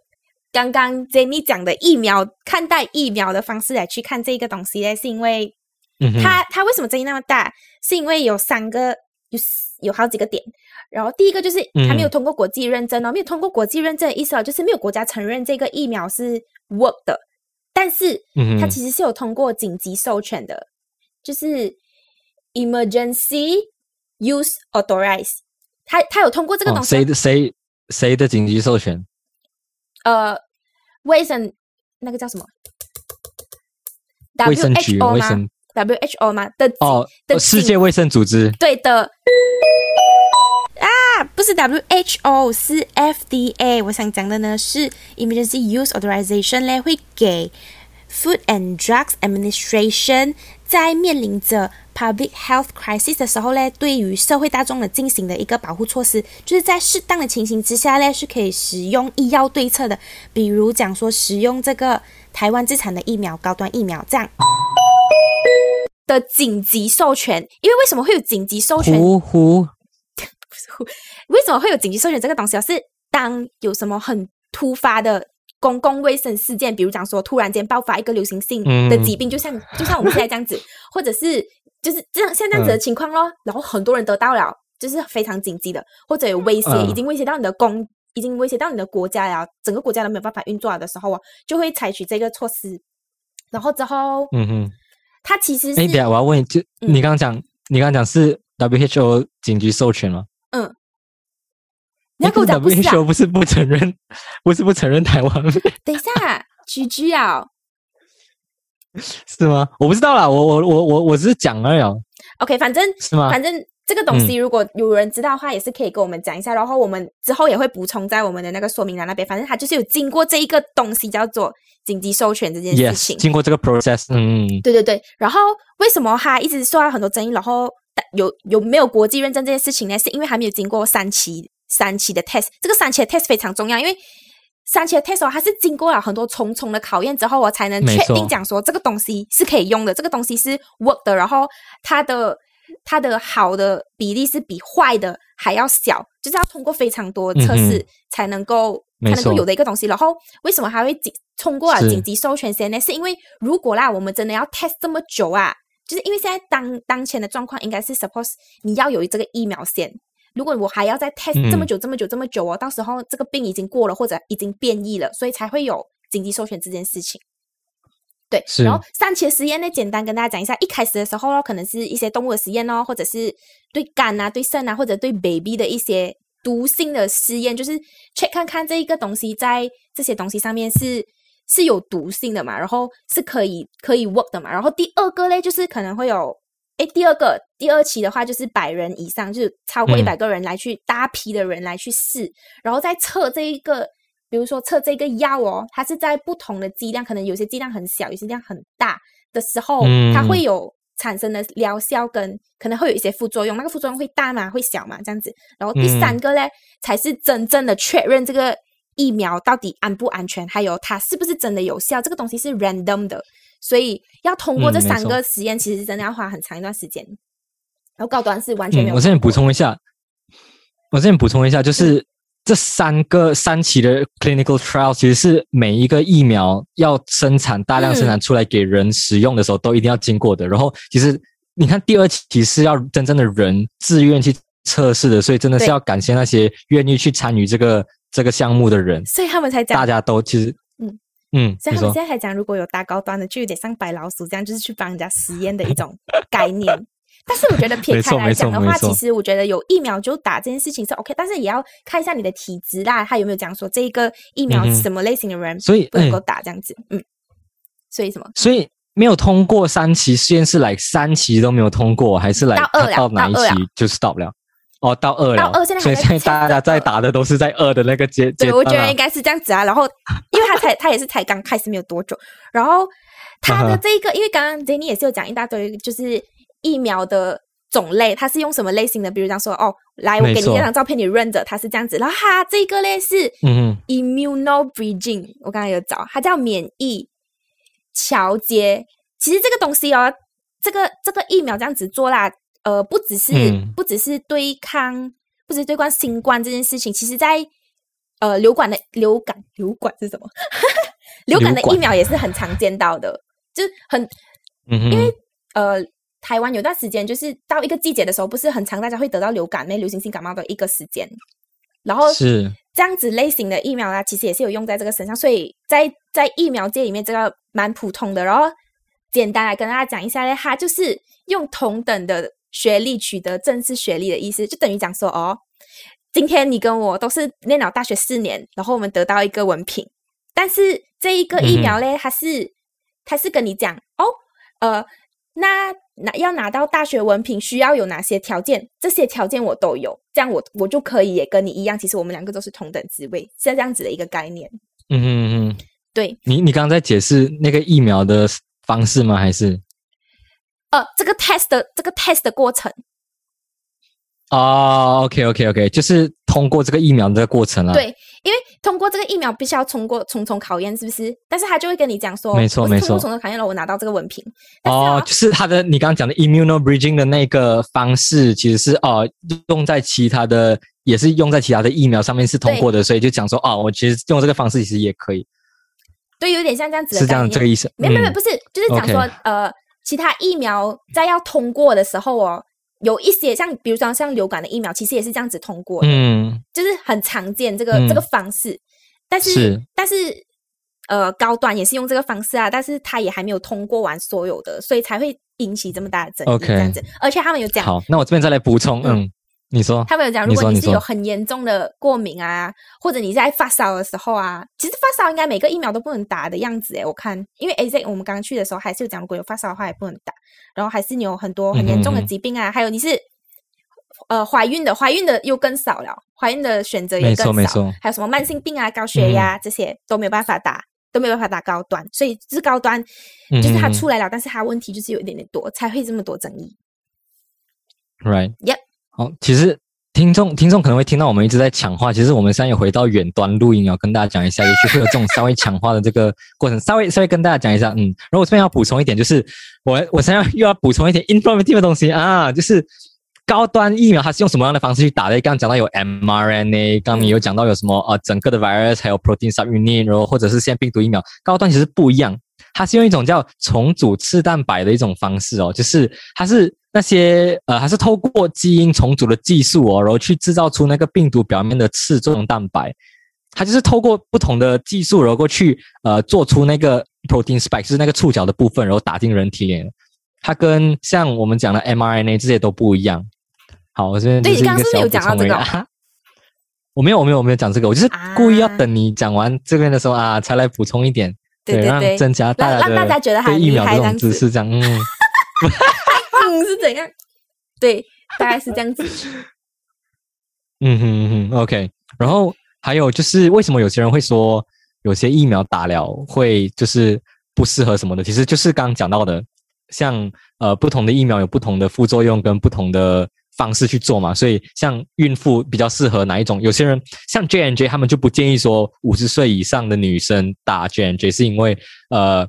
刚刚 Jenny 讲的疫苗看待疫苗的方式来去看这个东西呢，是因为嗯哼，它它为什么争议那么大？是因为有三个有有好几个点。然后第一个就是它没有嗯通过国际认证哦，没有通过国际认证的意思哦，就是没有国家承认这个疫苗是 work 的，但是嗯哼，它其实是有通过紧急授权的，就是 emergency use authorize，它它有通过这个哦东西哦、谁的谁谁的紧急授权？呃，卫生那个叫什么卫生局卫生？WHO 吗？的哦的，呃世界卫生组织。对的啊，不是 WHO，是 FDA。我想讲的呢是 Emergency Use Authorization 嘞，会给 Food and Drugs Administration 在面临着 public health crisis 的时候呢，对于社会大众的进行的一个保护措施，就是在适当的情形之下呢，是可以使用医药对策的，比如讲说使用这个台湾自产的疫苗，高端疫苗这样。的紧急授权，因为为什么会有紧急授权？呼呼，为什么会有紧急授权这个东西啊？是当有什么很突发的公共卫生事件，比如讲说突然间爆发一个流行性的疾病，就像就像我们现在这样子，或者是就是这样像这样子的情况咯，然后很多人得到了，就是非常紧急的，或者有威胁，嗯已经威胁到你的公已经威胁到你的国家了，整个国家都没有办法运作了的时候哦，就会采取这个措施。然后之后，嗯哼，它其实是哎，等一下我要问你，就嗯你刚刚讲，你刚刚讲是 WHO 紧急授权吗？嗯，你要跟我讲不是啊？WHO 不是不承认，不是不承认台湾 等一下，居居啊 是吗？我不知道啦，我我我我我只是讲而已哦，，OK，反正是吗？反正这个东西如果有人知道的话，也是可以跟我们讲一下，然后我们之后也会补充在我们的那个说明栏那边。反正它就是有经过这一个东西叫做紧急授权这件事 yes，情。经过这个 process，嗯，嗯对对对，然后为什么它一直受到很多争议？然后但有有没有国际认证这件事情呢？是因为还没有经过三期三期的 test，这个三期的 test 非常重要，因为三期的 test 哦，它是经过了很多重重的考验之后，我才能确定讲说这个东西是可以用的，这个东西是 work 的，然后它的它的好的比例是比坏的还要小，就是要通过非常多测试才能够、没才能够有的一个东西。然后为什么还会紧通过了紧急授权先呢？是因为如果啦，我们真的要 test 这么久啊，就是因为现在当当前的状况应该是 suppose 你要有这个疫苗先。如果我还要再 test 这么嗯久、这么久、这么久哦，到时候这个病已经过了或者已经变异了，所以才会有紧急授权这件事情。对，然后三期的实验呢，简单跟大家讲一下。一开始的时候哦，可能是一些动物的实验哦，或者是对肝啊、对肾啊，或者对 baby 的一些毒性的实验，就是 check 看看这一个东西在这些东西上面是是有毒性的嘛，然后是可以可以 work 的嘛。然后第二个嘞，就是可能会有，诶，第二个第二期的话就是百人以上，就是超过一嗯百个人来去、大批的人来去试，然后再测这一个。比如说测这个药哦，它是在不同的剂量，可能有些剂量很小，有些剂量很大的时候，它会嗯有产生的疗效跟可能会有一些副作用，那个副作用会大嘛，会小嘛，这样子。然后第三嗯个嘞，才是真正的确认这个疫苗到底安不安全，还有它是不是真的有效。这个东西是 random 的，所以要通过这三个实验，其实真的要花很长一段时间。然后高端是完全没嗯，有。我这边补充一下，我这边补充一下，就是这三个三期的 clinical trial 其实是每一个疫苗要生产大量生产出来给人使用的时候，都一定要经过的。然后其实你看第二期是要真正的人自愿去测试的，所以真的是要感谢那些愿意去参与这个这个项目的人，所以他们才讲大家都其实嗯嗯，所以他们你现在还讲，如果有大高端的，就有点像白老鼠这样，就是去帮人家实验的一种概念。但是我觉得撇开来讲的话，其实我觉得有疫苗就打这件事情是 OK，但是也要看一下你的体质啦，他有没有讲说这一个疫苗是什么类型的人所以哎不能够打这样子。嗯，所以什么？所以没有通过三期实验室来三期都没有通过，还是来到二到哪一到二期就是到不了？哦，到二了，到二现在还所以在现在大家在打的都是在二的那个阶阶对，我觉得应该是这样子啊。然后，因为他才他也是才刚开始没有多久，然后他的这一个，因为刚刚 Jenny 也是有讲一大堆，就是疫苗的种类，它是用什么类型的？比如讲说，哦，来，我给你没错这张照片，你认着它是这样子。然后它这个嘞是嗯 immunobridging，我刚才有找，它叫免疫桥接。其实这个东西哦，这个这个疫苗这样子做啦，呃，不只是、嗯不只是对抗，不只是对抗新冠这件事情，其实在呃流感的流感流感是什么？流感的疫苗也是很常见到的，就是很嗯，因为呃，台湾有段时间就是到一个季节的时候，不是很常大家会得到流感、那流行性感冒的一个时间，然后是这样子类型的疫苗啊，其实也是有用在这个身上，所以在在疫苗界里面，这个蛮普通的。然后简单来跟大家讲一下呢，它就是用同等的学历取得正式学历的意思，就等于讲说哦，今天你跟我都是念了大学四年，然后我们得到一个文凭，但是这一个疫苗嘞，它是它是跟你讲哦，呃，那拿要拿到大学文凭需要有哪些条件？这些条件我都有，这样我我就可以也跟你一样，其实我们两个都是同等职位，是这样子的一个概念。嗯嗯嗯哼，对，你你刚刚在解释那个疫苗的方式吗？还是呃，这个 test 的这个 test 的过程，哦，OK OK OK，就是通过这个疫苗的过程啊。对，因为通过这个疫苗必须要通过重重考验，是不是？但是他就会跟你讲说，没错没错通过重重考验了，我拿到这个文凭。哦哦，，就是他的你刚刚讲的 immunobridging 的那个方式，其实是哦用在其他的，也是用在其他的疫苗上面是通过的，所以就讲说哦，我其实用这个方式其实也可以，对，有点像这样子的是这样这个意思。没有没有，嗯不是，就是讲说呃，其他疫苗在要通过的时候哦，有一些像比如说像流感的疫苗，其实也是这样子通过的，嗯，就是很常见这个、嗯。这个方式。但是是。但是呃，高端也是用这个方式啊，但是它也还没有通过完所有的，所以才会引起这么大的争议 OK 这样子。而且他们有讲，好，那我这边再来补充，嗯。嗯，你说，他们有讲，如果你是有很严重的过敏啊，或者你在发烧的时候啊，其实发烧应该每个疫苗都不能打的样子诶，我看，因为 A Z 我们刚刚去的时候还是有讲，如果有发烧的话也不能打，然后还是你有很多很严重的疾病啊，还有你是呃怀孕的，怀孕的又更少了，怀孕的选择也更少错没错，还有什么慢性病啊、高血压、这些都没有办法打。都没有办法打高端，所以就是高端，就是它出来了，但是它问题就是有一点点多，才会这么多争议。Right. Yep. 哦，其实听众听众可能会听到我们一直在抢话，其实我们现在有回到远端录音，要跟大家讲一下，也许会有这种稍微抢话的这个过程，稍微稍微跟大家讲一下。嗯，然后我这边要补充一点，就是我我现在又要补充一点 informative 的东西啊，就是。高端疫苗它是用什么样的方式去打的？刚刚讲到有 mRNA，刚刚你有讲到有什么呃整个的 virus，还有 protein subunit，然后或者是现在病毒疫苗，高端其实不一样，它是用一种叫重组次蛋白的一种方式哦，就是它是那些呃，还是透过基因重组的技术哦，然后去制造出那个病毒表面的次状蛋白。它就是透过不同的技术，然后过去呃做出那个 protein spike，就是那个触角的部分，然后打进人体里。它跟像我们讲的 mRNA 这些都不一样。好，我这边对就是一个你刚刚是不是有小补充而已讲到这个。我没有，我没有，我没有讲这个，我就是啊故意要等你讲完这边的时候啊，才来补充一点，让对对对，增加大家让让大的家觉得很对疫苗这种知识，这样嗯。是怎样？对，大概是这样子。嗯哼嗯哼，OK。然后还有就是，为什么有些人会说有些疫苗打了会就是不适合什么的？其实就是刚刚讲到的，像呃不同的疫苗有不同的副作用跟不同的方式去做嘛。所以像孕妇比较适合哪一种？有些人像 J N J 他们就不建议说五十岁以上的女生打 J N J，是因为呃。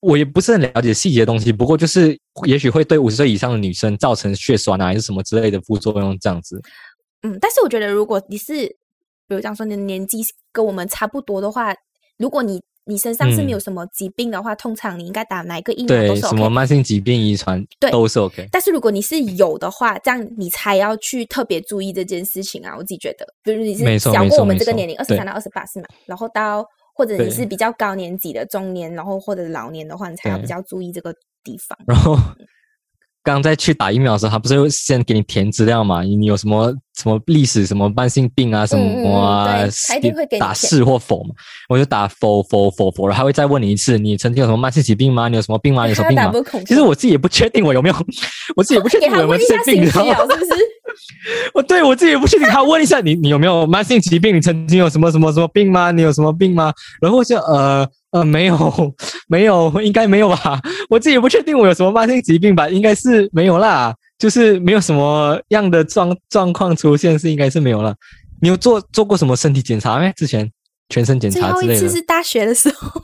我也不是很了解细节的东西，不过就是也许会对五十岁以上的女生造成血栓啊，还是什么之类的副作用这样子。嗯，但是我觉得，如果你是，比如讲说你的年纪跟我们差不多的话，如果你你身上是没有什么疾病的话，通常你应该打哪一个疫苗都对，是什么。慢性疾病遗传对都是 OK。但是如果你是有的话，这样你才要去特别注意这件事情啊！我自己觉得，比如你是小过我们这个年龄，二十三到二十八是嘛，然后到或者你是比较高年级的中年，然后或者老年的话，你才要比较注意这个地方。然后 刚在去打疫苗的时候，他不是会先给你填资料嘛？你你有什么什么历史、什么慢性病啊、什么啊对他一定会给你打是或否嘛？我就打否否否否，然后他会再问你一次，你曾经有什么慢性疾病吗？你有什么病吗？你 有什么病吗？其实我自己也不确定我有没有，我自己也不确定我有没有这些病，然后哦，是不是？我对我自己也不确定，他问一下你，你有没有慢性疾病？你曾经有什么什么什么病吗？你有什么病吗？然后我就呃呃没有 没有，应该没有吧？我自己也不确定我有什么慢性疾病吧？应该是没有啦，就是没有什么样的状状况出现，是应该是没有了。你有做做过什么身体检查没？之前全身检查之类的？后一次是大学的时候，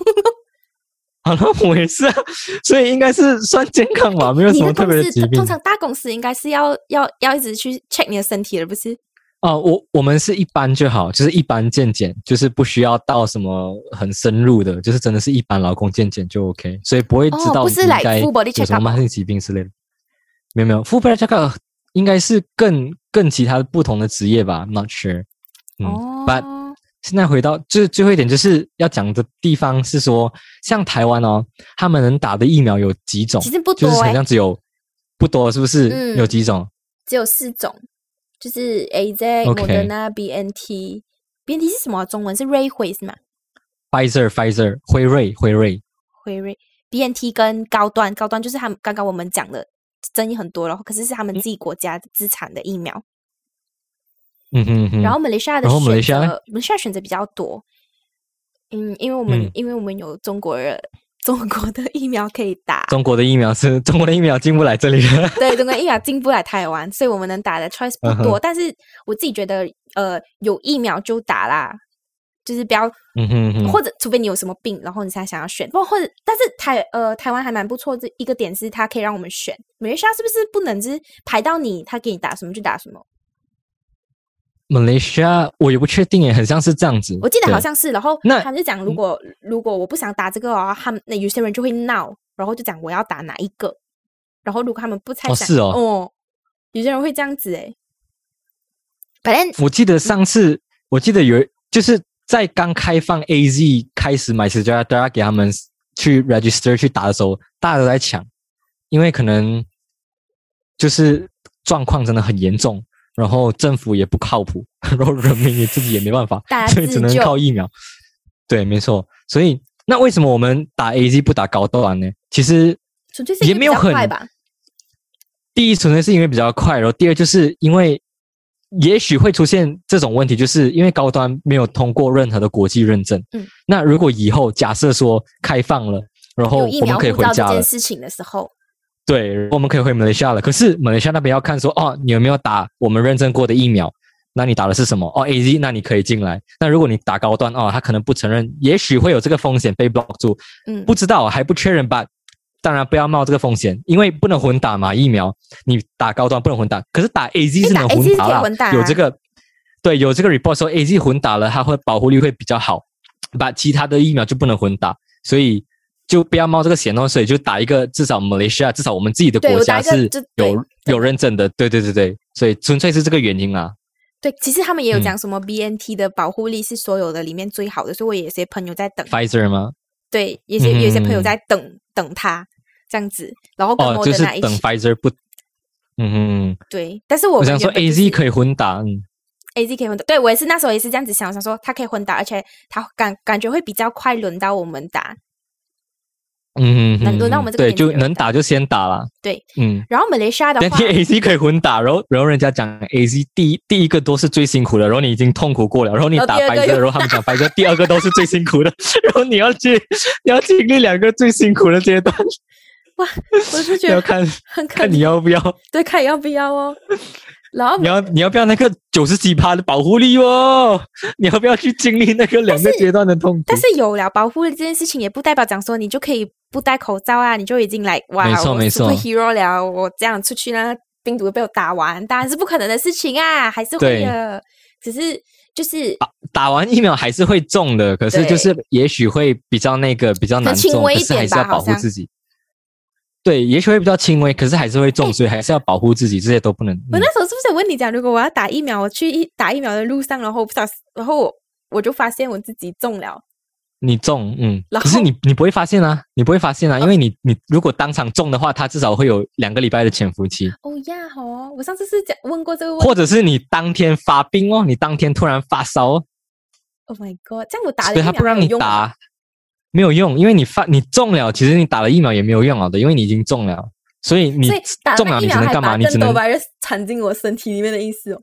好了，我也是啊，所以应该是算健康吧，没有什么特别的疾病通。常大公司应该是要要要一直去 check 你的身体了，不是？哦，我我们是一般就好，就是一般健检，就是不需要到什么很深入的，就是真的是一般劳工健检就 OK，所以不会知道哦不是你 like 该 full body 有什么慢性疾病之类的。没有没有，full body checkup 应该是更更其他不同的职业吧，not sure。嗯、哦 b u t 现在回到就是最后一点，就是要讲的地方是说，像台湾哦，他们能打的疫苗有几种？其实不多就是好像只有不多，是不是？嗯有几种？只有四种，就是 A Z、OK Moderna、B N T。B N T 是什么啊？中文是瑞辉是吗？Pfizer、Pfizer、辉瑞、辉瑞。辉瑞 B N T 跟高端，高端就是他们刚刚我们讲的争议很多，然后可是是他们自己国家资产的疫苗。嗯哼嗯哼。然后马来西亚的选择，马来西亚选择比较多。嗯，因为我们、嗯因为我们有中国人，中国的疫苗可以打，中国的疫苗是 中国的疫苗进不来这里的。对，中国疫苗进不来台湾，所以我们能打的 choice 不多。嗯但是我自己觉得，呃，有疫苗就打啦，就是不要，嗯哼哼，或者除非你有什么病，然后你才想要选，不或者，但是台呃台湾还蛮不错，这一个点是它可以让我们选。马来西亚是不是不能就是排到你，他给你打什么就打什么？马来西亚我也不确定诶，很像是这样子。我记得好像是，然后那他就讲，如果如果我不想打这个哦，他们那有些人就会闹，然后就讲我要打哪一个，然后如果他们不猜想哦是哦。有些人会这样子诶。反正我记得上次，我记得有就是在刚开放 AZ 开始买时，就要大家给他们去 register 去打的时候，大家都在抢，因为可能就是状况真的很严重，然后政府也不靠谱，然后人民也自己也没办法，所以只能靠疫苗。对，没错。所以那为什么我们打 AZ 不打高端呢？其实也没有很快吧。第一，纯粹是因为比较快，然后第二就是因为。也许会出现这种问题，就是因为高端没有通过任何的国际认证。嗯，那如果以后假设说开放了，然后我们可以回家了，事情的时候，对，我们可以回马来西亚了。可是马来西亚那边要看说，哦，你有没有打我们认证过的疫苗？那你打的是什么？哦，A Z，那你可以进来。那如果你打高端，哦，他可能不承认，也许会有这个风险被 block 住。嗯，不知道，还不确认吧。当然不要冒这个风险，因为不能混打嘛。疫苗你打高端不能混打，可是打 A Z 是能混打了。有这个，对，有这个 report 说 A Z 混打了，它会保护力会比较好。把其他的疫苗就不能混打，所以就不要冒这个险哦。所以就打一个，至少马来西亚，至少我们自己的国家是有有认证的。对对对对，所以纯粹是这个原因啊。对，其实他们也有讲什么 B N T 的保护力是所有的里面最好的，所以我有些朋友在等 Pfizer 吗？对，有些有些朋友在等等他。这样子，然后哦，就是等 Pfizer 不，嗯哼，对，但是我想说 A Z 可以混打，嗯，A Z 可以混打，对我也是那时候也是这样子想，想说它可以混打，而且它感感觉会比较快轮到我们打，嗯，能轮到我们这个对，就能打就先打了，对，嗯，然后马来西亚的话 A C 可以混打，然后然后人家讲 A C 第一第一个都是最辛苦的，然后你已经痛苦过了，然后你打白色，然后他们讲白色第二个都是最辛苦的，然后你要去 你要经历两个最辛苦的阶段。哇，我是觉得要看很看你要不要，对，看要不要哦。然后你要你要不要那个九十几趴的保护力哦？你要不要去经历那个两个阶段的痛苦？但是有了保护力这件事情，也不代表讲说你就可以不戴口罩啊，你就已经来哇，没错没错，hero 了。我这样出去呢，病毒被我打完，当然是不可能的事情啊，还是会的。只是就是打完疫苗还是会中的，可是就是也许会比较那个比较难中，可是还是要保护自己。对，也许会比较轻微，可是还是会中，所以还是要保护自己，这些都不能。我那时候是不是有问你讲，如果我要打疫苗，我去一打疫苗的路上，然后不然后我就发现我自己中了。你中，嗯，可是你你不会发现啊，你不会发现啊，因为你你如果当场中的话，它至少会有两个礼拜的潜伏期。哦呀，好哦，我上次是讲问过这个问题，或者是你当天发病哦，你当天突然发烧。Oh my god，这样我打了，他不让你打。没有用，因为你发你中了，其实你打了疫苗也没有用了的，因为你已经中了，所以你中了你只能干嘛？你只能把它藏进我身体里面的意思哦。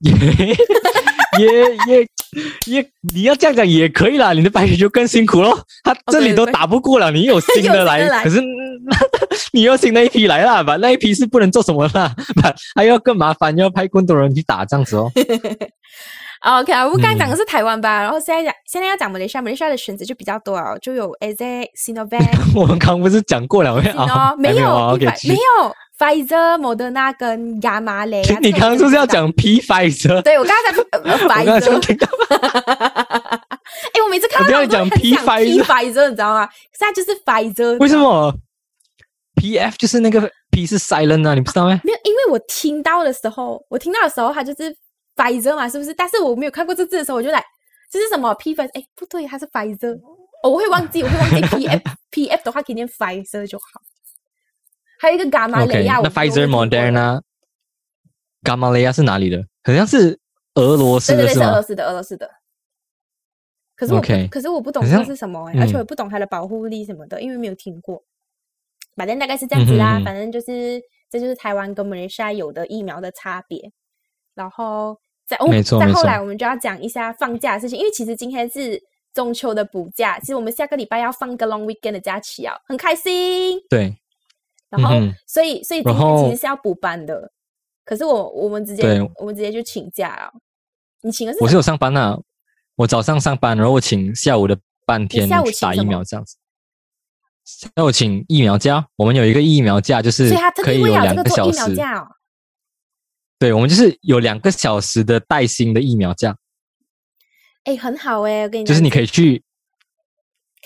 也也 也，你要这样讲也可以啦，你的白血球更辛苦咯，他这里都打不过了，你有新的 来，可是 你要新的一批来啦，把？那一批是不能做什么啦，还要更麻烦，要派更多人去打这样子哦。OK 啊，我们刚才讲的是台湾吧，然后现在讲现在要讲马来西亚，马来西亚的选择就比较多啊，就有 AZ、Sinovac。我们刚不是讲过了吗？没有没有，Pfizer、Moderna 跟亚麻雷。你刚刚是不是要讲 P Pfizer？对我刚才在 Pfizer。哎，我每次看到不要讲 P Pfizer，你知道吗？现在就是 Pfizer。为什么？PF 就是那个 P 是 silent 啊，你不知道吗？没有，因为我听到的时候，我听到的时候，它就是。Pfizer 嘛，是不是？但是我没有看过这字的时候，我就来，这是什么 P 粉？哎，不对，它是 Pfizer。我会忘记，我会忘记 P F P F 的话，可以念 Pfizer 就好。还有一个伽马雷亚，那 Pfizer Moderna，伽马雷亚是哪里的？好像是俄罗斯的，是俄罗斯的，俄罗斯的。可是我，可是我不懂它是什么，而且我不懂它的保护力什么的，因为没有听过。反正大概是这样子啦，反正就是这就是台湾跟马来西亚有的疫苗的差别，然后。在哦，再后来我们就要讲一下放假的事情，因为其实今天是中秋的补假，其实我们下个礼拜要放个 long weekend 的假期啊，很开心。对，然后所以所以今天其实是要补班的，可是我我们直接我们直接就请假了。你请的是？我是有上班啊，我早上上班，然后我请下午的半天打疫苗这样子。那我请疫苗假，我们有一个疫苗假，就是可以有两个小时。对，我们就是有两个小时的带薪的疫苗假，哎，很好哎，我跟你就是你可以去，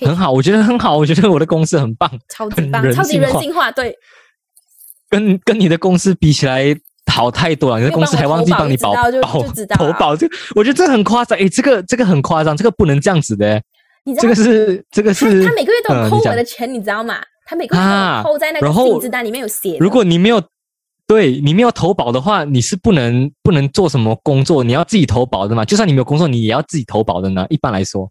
很好，我觉得很好，我觉得我的公司很棒，超级棒，超级人性化，对，跟跟你的公司比起来，好太多了，你的公司还忘记帮你保就 投保，这个我觉得这很夸张。诶，这个这个很夸张，这个不能这样子的。你知道这个是这个是他每个月都有扣我的钱，你知道吗？他每个月都扣在那个薪资单里面有写。如果你没有对你没有投保的话，你是不能不能做什么工作，你要自己投保的嘛。就算你没有工作，你也要自己投保的呢。一般来说，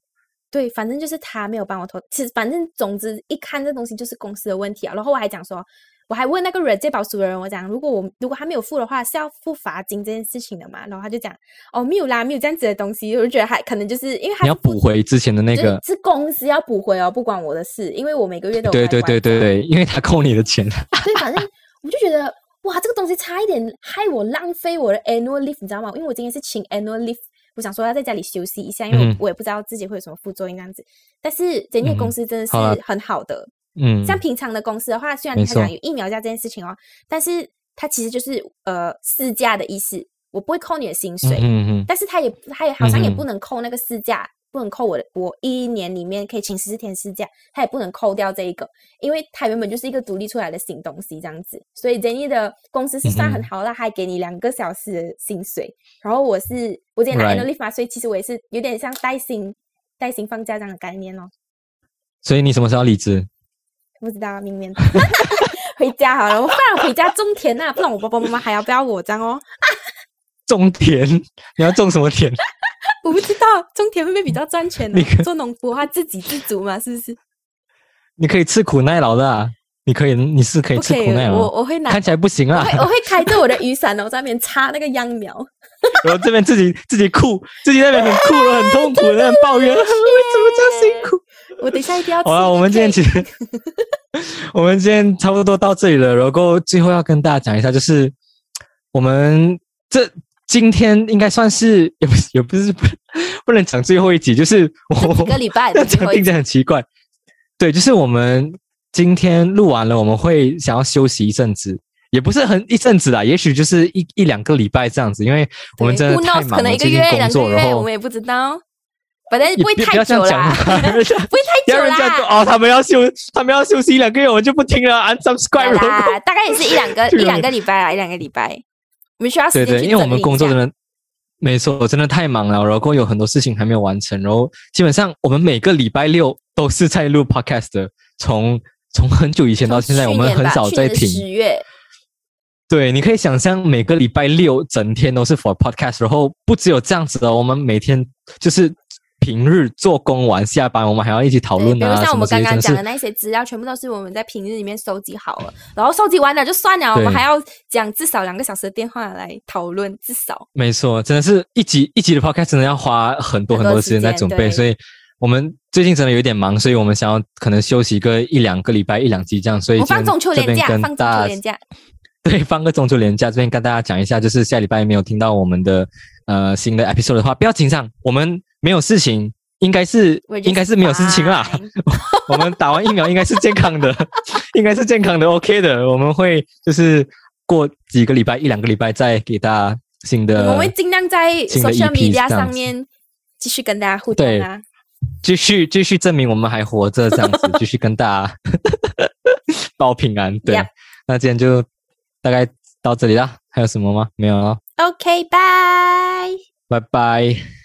对，反正就是他没有帮我投。其实反正总之一看这东西就是公司的问题啊。然后我还讲说，我还问那个人借保书的人，我讲如果我如果他没有付的话，是要付罚金这件事情的嘛？然后他就讲哦没有啦，没有这样子的东西。我就觉得还可能就是因为他你要补回之前的那就是个。是公司要补回哦，不关我的事，因为我每个月都有对对对对对，因为他扣你的钱。对，反正我就觉得哇，这个东西差一点害我浪费我的 annual leave，你知道吗？因为我今天是请 annual leave，我想说要在家里休息一下，因为我,、也不知道自己会有什么副作用这样子。但是整体嗯公司真的是很好的，嗯，像平常的公司的话，虽然没他讲有疫苗假这件事情哦，但是它其实就是呃事假的意思，我不会扣你的薪水，嗯嗯嗯，但是他也他也好像也不能扣那个事假，不能扣我的我一年里面可以请十四天事假，他也不能扣掉这一个，因为他原本就是一个独立出来的新东西这样子，所以 Jenny 的公司是算很好的，他还给你两个小时的薪水，然后我是我今天拿 Right annual leave 嘛，所以其实我也是有点像带薪带薪放假这样的概念哦，所以你什么时候要离职？不知道明年 回家好了，我不然回家种田呐、不然我爸爸妈妈还要不要我这样哦？种田，你要种什么田？我不知道种田会不会比较赚钱呢你可？做农夫的话自给自足嘛，是不是？你可以吃苦耐劳的、啊，你可以，你是可以吃苦耐劳。我我会拿，看起来不行啊我会，开着我的雨伞，然后在那边插那个秧苗。然后这边自己自己哭，自己在那边很哭，然后很痛苦，在那边抱怨 为什么这样辛苦。我等一下一定要。好了，我们今天其实我们今天差不多到这里了，然后最后要跟大家讲一下，就是我们这今天应该算是也不是也不是不 不能讲最后一集，就是我一个礼拜这的 最后一集样讲听起来很奇怪。对，就是我们今天录完了，我们会想要休息一阵子，也不是很一阵子啦，也许就是一一两个礼拜这样子，因为我们真的太忙了，可能一个最近月、工作，两个月，然后我们也不知道。反正 不会太久啦，不会太久要人家说啦。哦，他们要休，他们要休息一两个月，我就不听了，unsubscribe。啦，大概也是一两个这个一两个礼拜啦，一两个礼拜。我们需要时对对，因为我们工作真的，没错，我真的太忙了，然后有很多事情还没有完成，然后基本上我们每个礼拜六都是在录 podcast 的，从从很久以前到现在，我们很少在十停。月，对，你可以想象每个礼拜六整天都是 for podcast，然后不只有这样子的，我们每天就是平日做工完下班，我们还要一起讨，论啊，比如像我们刚刚讲的那些资料，全部都是我们在平日里面收集好了，然后收集完了就算了，我们还要讲至少两个小时的电话来讨论，至少。没错，真的是一集一集的 podcast 真的要花很多很多的时间在准备，所以我们最近真的有点忙，所以我们想要可能休息个一两个礼拜一两集这样，所以我放中秋连假，放中秋连假，对放个中秋连假，这边跟大家讲一下，就是下礼拜没有听到我们的呃新的 episode 的话，不要紧张，我们没有事情。应该是应该是没有事情啦，我们打完疫苗应该是健康的，应该是健康的，OK 的。我们会就是过几个礼拜一两个礼拜再给大家新的，我们会尽量在新的 social EP media 这样子上面继续跟大家互动对啊。继续继续证明我们还活着，这样子 继续跟大家 报平安。对那今天就大概到这里啦，还有什么吗？没有了，OK，拜。拜拜。